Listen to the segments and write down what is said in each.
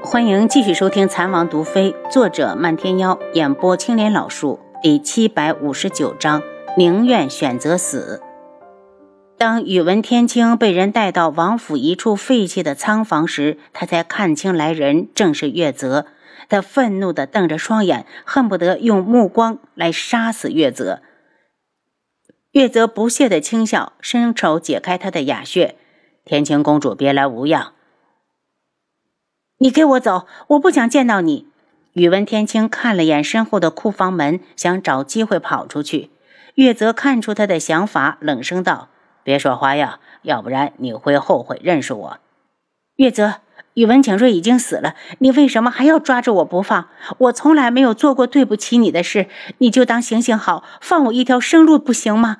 欢迎继续收听《残王毒妃》，作者漫天妖，演播青莲老树，第七百五十九章：宁愿选择死。当宇文天青被人带到王府一处废弃的仓房时，他才看清来人正是月泽。他愤怒地瞪着双眼，恨不得用目光来杀死月泽。月泽不屑地轻笑，伸手解开他的哑穴：“天青公主，别来无恙。”你给我走！我不想见到你。宇文天青看了眼身后的库房门，想找机会跑出去。月泽看出他的想法，冷声道：“别耍花样，要不然你会后悔认识我。”月泽，宇文景睿已经死了，你为什么还要抓着我不放？我从来没有做过对不起你的事，你就当行行好，放我一条生路不行吗？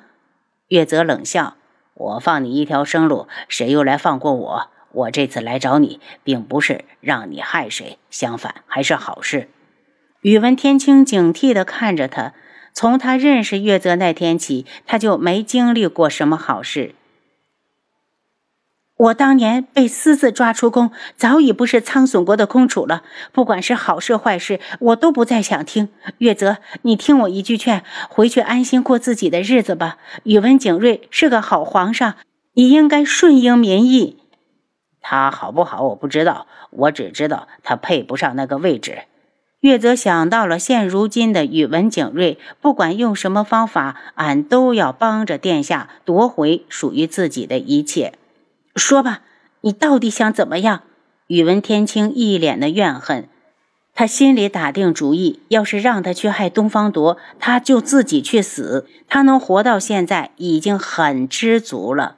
月泽冷笑：“我放你一条生路，谁又来放过我？”我这次来找你，并不是让你害谁，相反还是好事。宇文天青警惕地看着他，从他认识月泽那天起，他就没经历过什么好事。我当年被私自抓出宫，早已不是苍隼国的公主了。不管是好事坏事，我都不再想听。月泽，你听我一句劝，回去安心过自己的日子吧。宇文景睿是个好皇上，你应该顺应民意。他好不好，我不知道，我只知道他配不上那个位置。月泽想到了现如今的宇文景睿，不管用什么方法，俺都要帮着殿下夺回属于自己的一切。说吧，你到底想怎么样？宇文天青一脸的怨恨，他心里打定主意，要是让他去害东方铎，他就自己去死。他能活到现在，已经很知足了。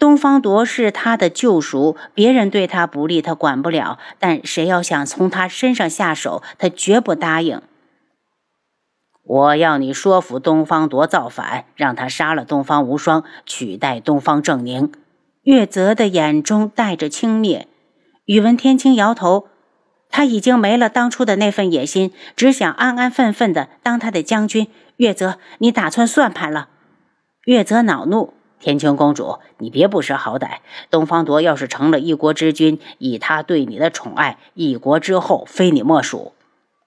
东方铎是他的救赎，别人对他不利，他管不了。但谁要想从他身上下手，他绝不答应。我要你说服东方铎造反，让他杀了东方无双，取代东方正宁。月泽的眼中带着轻蔑。宇文天青摇头，他已经没了当初的那份野心，只想安安分分的当他的将军。月泽，你打算算盘了？月泽恼怒。天青公主，你别不识好歹。东方铎要是成了一国之君，以他对你的宠爱，一国之后非你莫属，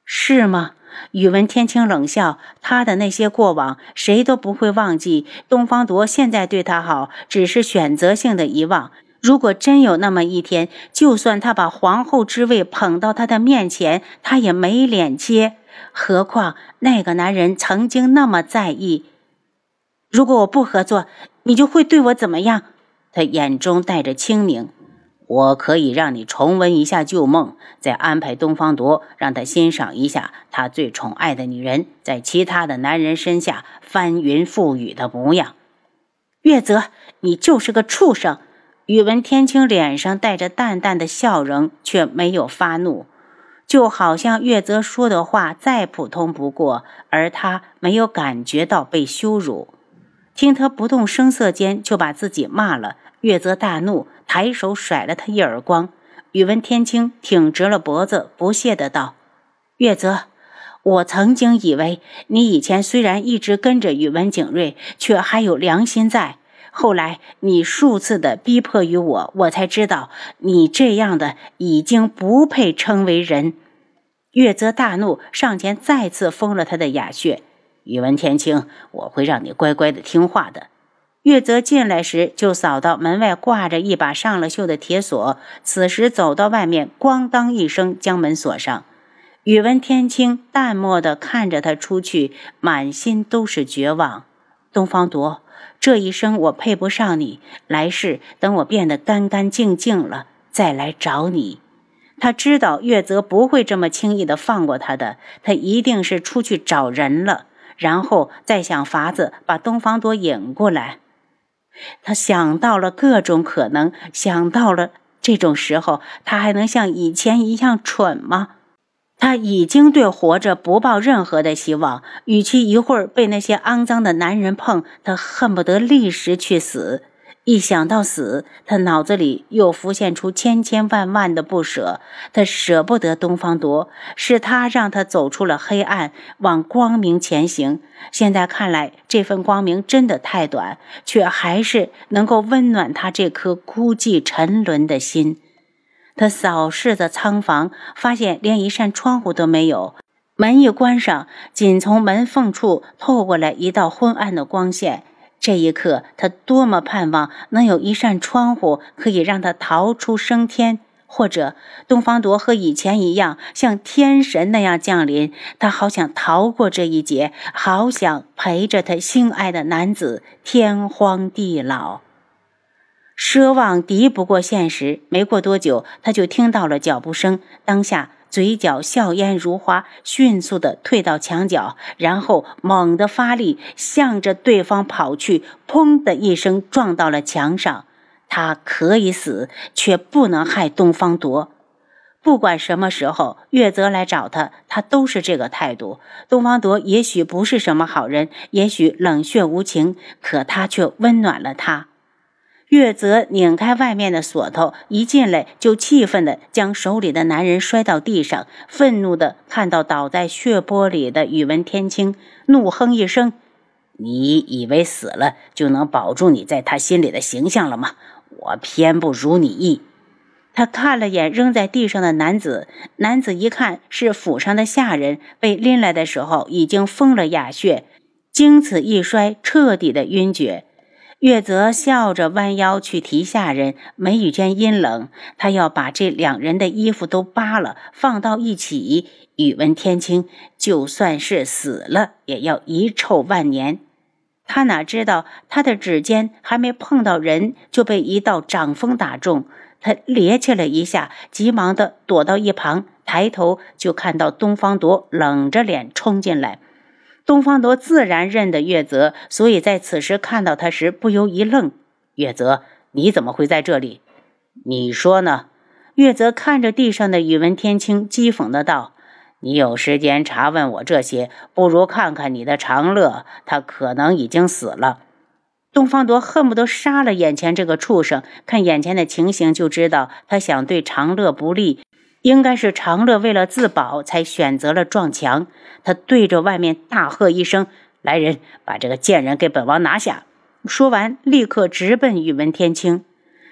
是吗？宇文天青冷笑，他的那些过往，谁都不会忘记。东方铎现在对他好，只是选择性的遗忘。如果真有那么一天，就算他把皇后之位捧到他的面前，他也没脸接。何况那个男人曾经那么在意。如果我不合作，你就会对我怎么样？他眼中带着清明。我可以让你重温一下旧梦，再安排东方铎，让他欣赏一下他最宠爱的女人在其他的男人身下翻云覆雨的模样。月泽，你就是个畜生！宇文天青脸上带着淡淡的笑容，却没有发怒，就好像月泽说的话再普通不过，而他没有感觉到被羞辱。听他不动声色间就把自己骂了，月泽大怒，抬手甩了他一耳光。宇文天青挺直了脖子，不屑的道：“月泽，我曾经以为你以前虽然一直跟着宇文景睿，却还有良心在。后来你数次的逼迫于我，我才知道你这样的已经不配称为人。”月泽大怒，上前再次封了他的哑穴。宇文天青，我会让你乖乖的听话的。月泽进来时就扫到门外挂着一把上了锈的铁锁，此时走到外面，咣当一声将门锁上。宇文天青淡漠的看着他出去，满心都是绝望。东方铎，这一生我配不上你，来世等我变得干干净净了，再来找你。他知道月泽不会这么轻易的放过他的，他一定是出去找人了。然后再想法子把东方多引过来，他想到了各种可能，想到了这种时候，他还能像以前一样蠢吗？他已经对活着不抱任何的希望，与其一会儿被那些肮脏的男人碰，他恨不得立时去死。一想到死，他脑子里又浮现出千千万万的不舍。他舍不得东方铎，是他让他走出了黑暗，往光明前行。现在看来，这份光明真的太短，却还是能够温暖他这颗孤寂沉沦的心。他扫视着仓房，发现连一扇窗户都没有。门一关上，仅从门缝处透过来一道昏暗的光线。这一刻，他多么盼望能有一扇窗户可以让他逃出升天，或者东方铎和以前一样像天神那样降临。他好想逃过这一劫，好想陪着他心爱的男子天荒地老。奢望敌不过现实，没过多久，他就听到了脚步声。当下。嘴角笑靥如花，迅速地退到墙角，然后猛地发力，向着对方跑去，砰的一声撞到了墙上。他可以死，却不能害东方铎。不管什么时候月泽来找他，他都是这个态度。东方铎也许不是什么好人，也许冷血无情，可他却温暖了他。月泽拧开外面的锁头，一进来就气愤地将手里的男人摔到地上，愤怒地看到倒在血泊里的宇文天青，怒哼一声：“你以为死了就能保住你在他心里的形象了吗？我偏不如你意。”他看了眼扔在地上的男子，男子一看是府上的下人，被拎来的时候已经疯了哑穴，经此一摔，彻底的晕厥。月泽笑着弯腰去提下人，眉宇间阴冷。他要把这两人的衣服都扒了，放到一起。宇文天青就算是死了，也要遗臭万年。他哪知道，他的指尖还没碰到人，就被一道掌风打中。他趔趄了一下，急忙的躲到一旁，抬头就看到东方铎冷着脸冲进来。东方铎自然认得月泽，所以在此时看到他时不由一愣：“月泽，你怎么会在这里？你说呢？”月泽看着地上的宇文天青，讥讽的道：“你有时间查问我这些，不如看看你的长乐，他可能已经死了。”东方铎恨不得杀了眼前这个畜生，看眼前的情形就知道他想对长乐不利。应该是长乐为了自保才选择了撞墙。他对着外面大喝一声：“来人，把这个贱人给本王拿下！”说完，立刻直奔宇文天青。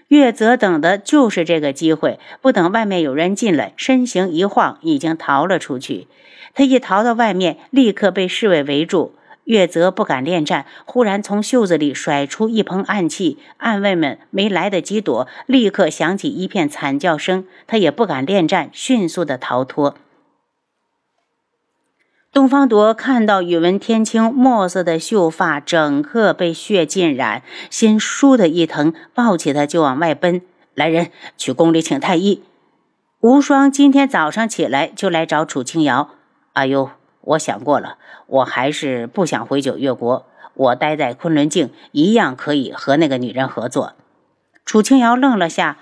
月泽等的就是这个机会，不等外面有人进来，身形一晃，已经逃了出去。他一逃到外面，立刻被侍卫围住。月泽不敢恋战，忽然从袖子里甩出一蓬暗器，暗卫们没来得及躲，立刻响起一片惨叫声。他也不敢恋战，迅速的逃脱。东方铎看到宇文天青墨色的秀发整个被血浸染，心倏的一疼，抱起他就往外奔。来人，去宫里请太医。无双今天早上起来就来找楚清瑶。哎呦！我想过了，我还是不想回九月国。我待在昆仑镜，一样可以和那个女人合作。楚清瑶愣了下：“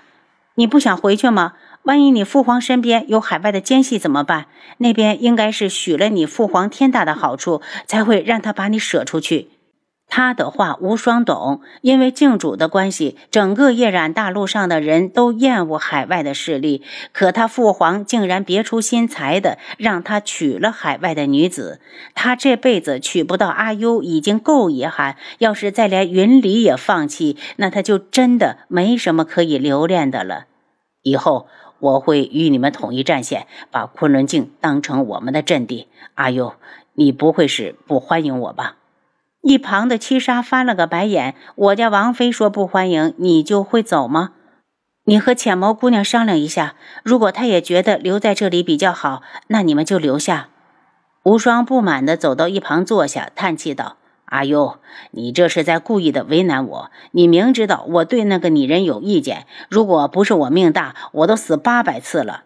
你不想回去吗？万一你父皇身边有海外的奸细怎么办？那边应该是许了你父皇天大的好处，才会让他把你舍出去。”他的话无双懂，因为靖主的关系，整个夜染大陆上的人都厌恶海外的势力。可他父皇竟然别出心裁的让他娶了海外的女子。他这辈子娶不到阿优已经够遗憾，要是再连云离也放弃，那他就真的没什么可以留恋的了。以后我会与你们统一战线，把昆仑镜当成我们的阵地。阿优，你不会是不欢迎我吧？一旁的七杀翻了个白眼：“我家王妃说不欢迎，你就会走吗？你和浅眸姑娘商量一下，如果她也觉得留在这里比较好，那你们就留下。”无双不满地走到一旁坐下，叹气道：“阿优，你这是在故意的为难我。你明知道我对那个女人有意见，如果不是我命大，我都死八百次了。”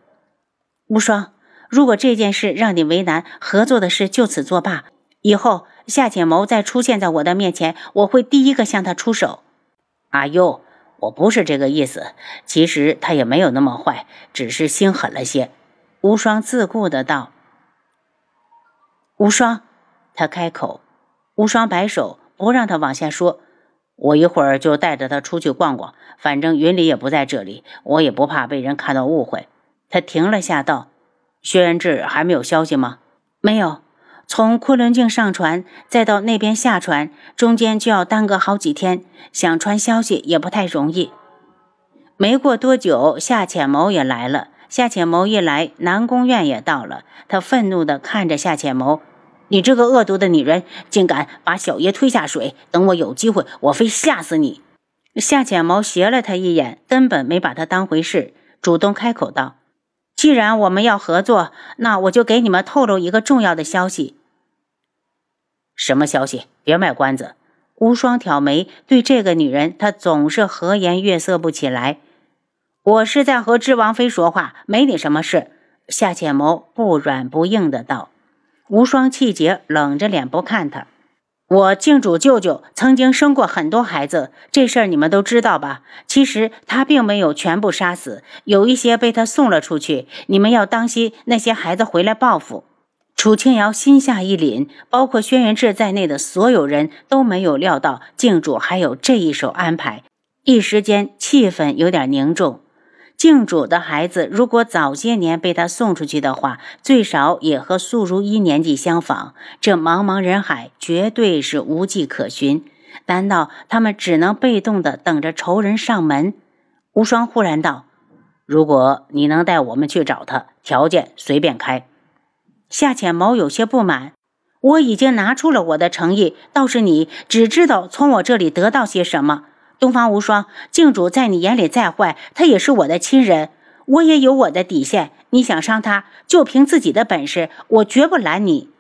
无双，如果这件事让你为难，合作的事就此作罢，以后。夏浅谋再出现在我的面前，我会第一个向他出手。阿优，我不是这个意思。其实他也没有那么坏，只是心狠了些。无双自顾的道。无双，他开口。无双摆手，不让他往下说。我一会儿就带着他出去逛逛，反正云里也不在这里，我也不怕被人看到误会。他停了下，道：“轩辕志还没有消息吗？没有。”从昆仑镜上船，再到那边下船，中间就要耽搁好几天，想传消息也不太容易。没过多久，夏浅谋也来了。夏浅谋一来，南宫院也到了。他愤怒地看着夏浅谋：“你这个恶毒的女人，竟敢把小爷推下水！等我有机会，我非吓死你！”夏浅谋斜了他一眼，根本没把他当回事，主动开口道：“既然我们要合作，那我就给你们透露一个重要的消息。”什么消息？别卖关子。无双挑眉，对这个女人，她总是和颜悦色不起来。我是在和知王妃说话，没你什么事。夏浅谋不软不硬的道。无双气结，冷着脸不看他。我靖主舅舅曾经生过很多孩子，这事儿你们都知道吧？其实他并没有全部杀死，有一些被他送了出去。你们要当心那些孩子回来报复。楚清瑶心下一凛，包括轩辕志在内的所有人都没有料到靖主还有这一手安排，一时间气氛有点凝重。靖主的孩子如果早些年被他送出去的话，最少也和素如一年纪相仿，这茫茫人海绝对是无迹可寻。难道他们只能被动的等着仇人上门？无双忽然道：“如果你能带我们去找他，条件随便开。”夏浅谋有些不满，我已经拿出了我的诚意，倒是你只知道从我这里得到些什么。东方无双，镜主在你眼里再坏，他也是我的亲人，我也有我的底线。你想伤他，就凭自己的本事，我绝不拦你。